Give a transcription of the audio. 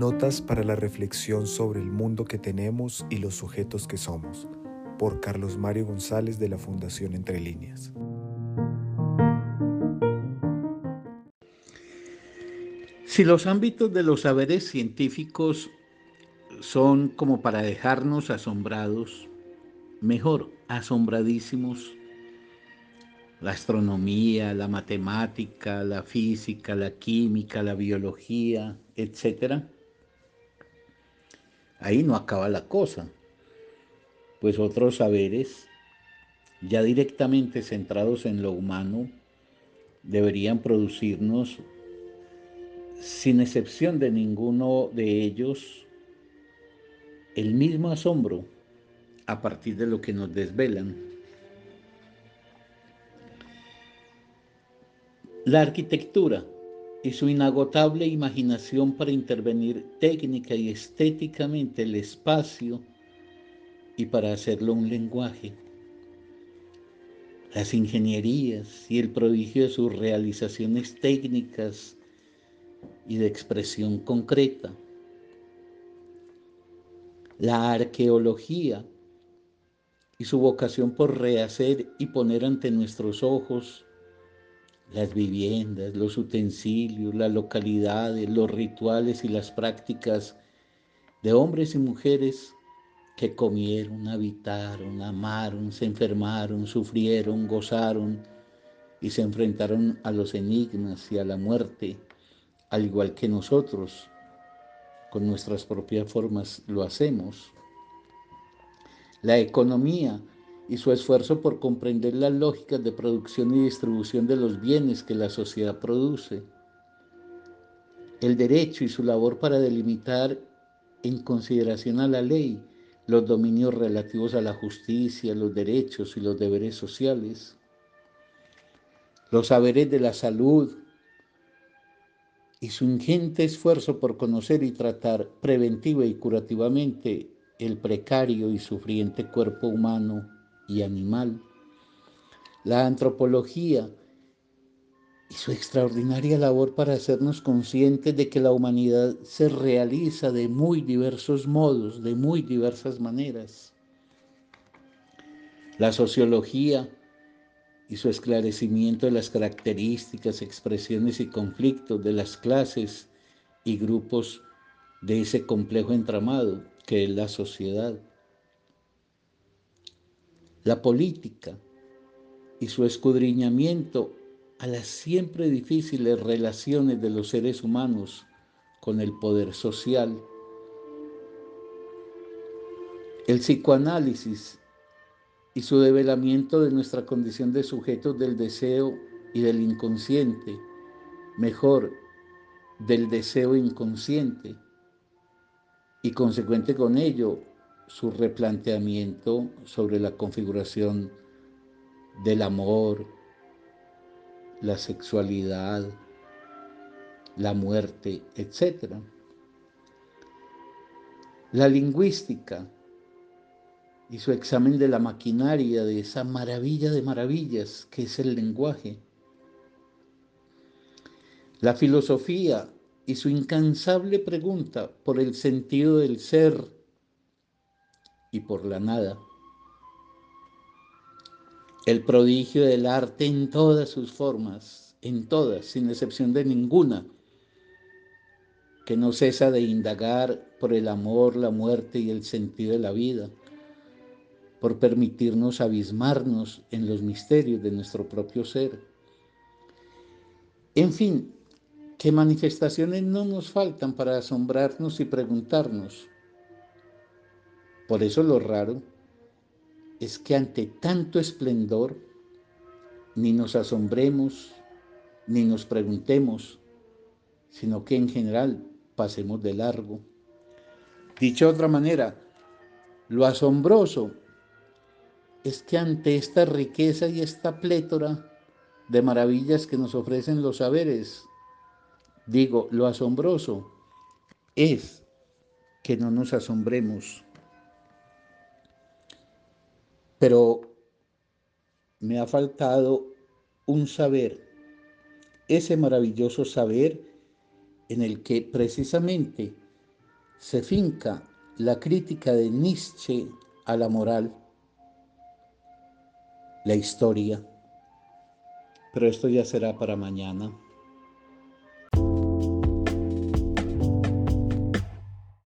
Notas para la reflexión sobre el mundo que tenemos y los sujetos que somos, por Carlos Mario González de la Fundación Entre Líneas. Si los ámbitos de los saberes científicos son como para dejarnos asombrados, mejor, asombradísimos, la astronomía, la matemática, la física, la química, la biología, etc. Ahí no acaba la cosa, pues otros saberes, ya directamente centrados en lo humano, deberían producirnos, sin excepción de ninguno de ellos, el mismo asombro a partir de lo que nos desvelan. La arquitectura y su inagotable imaginación para intervenir técnica y estéticamente el espacio y para hacerlo un lenguaje. Las ingenierías y el prodigio de sus realizaciones técnicas y de expresión concreta. La arqueología y su vocación por rehacer y poner ante nuestros ojos las viviendas, los utensilios, las localidades, los rituales y las prácticas de hombres y mujeres que comieron, habitaron, amaron, se enfermaron, sufrieron, gozaron y se enfrentaron a los enigmas y a la muerte, al igual que nosotros, con nuestras propias formas lo hacemos. La economía y su esfuerzo por comprender las lógicas de producción y distribución de los bienes que la sociedad produce. El derecho y su labor para delimitar en consideración a la ley los dominios relativos a la justicia, los derechos y los deberes sociales. Los saberes de la salud y su ingente esfuerzo por conocer y tratar preventiva y curativamente el precario y sufriente cuerpo humano y animal. La antropología y su extraordinaria labor para hacernos conscientes de que la humanidad se realiza de muy diversos modos, de muy diversas maneras. La sociología y su esclarecimiento de las características, expresiones y conflictos de las clases y grupos de ese complejo entramado que es la sociedad la política y su escudriñamiento a las siempre difíciles relaciones de los seres humanos con el poder social. El psicoanálisis y su develamiento de nuestra condición de sujetos del deseo y del inconsciente, mejor, del deseo inconsciente, y consecuente con ello, su replanteamiento sobre la configuración del amor, la sexualidad, la muerte, etc. La lingüística y su examen de la maquinaria de esa maravilla de maravillas que es el lenguaje. La filosofía y su incansable pregunta por el sentido del ser y por la nada. El prodigio del arte en todas sus formas, en todas, sin excepción de ninguna, que no cesa de indagar por el amor, la muerte y el sentido de la vida, por permitirnos abismarnos en los misterios de nuestro propio ser. En fin, que manifestaciones no nos faltan para asombrarnos y preguntarnos, por eso lo raro es que ante tanto esplendor ni nos asombremos, ni nos preguntemos, sino que en general pasemos de largo. Dicho de otra manera, lo asombroso es que ante esta riqueza y esta plétora de maravillas que nos ofrecen los saberes, digo, lo asombroso es que no nos asombremos pero me ha faltado un saber, ese maravilloso saber en el que precisamente se finca la crítica de Nietzsche a la moral, la historia, pero esto ya será para mañana.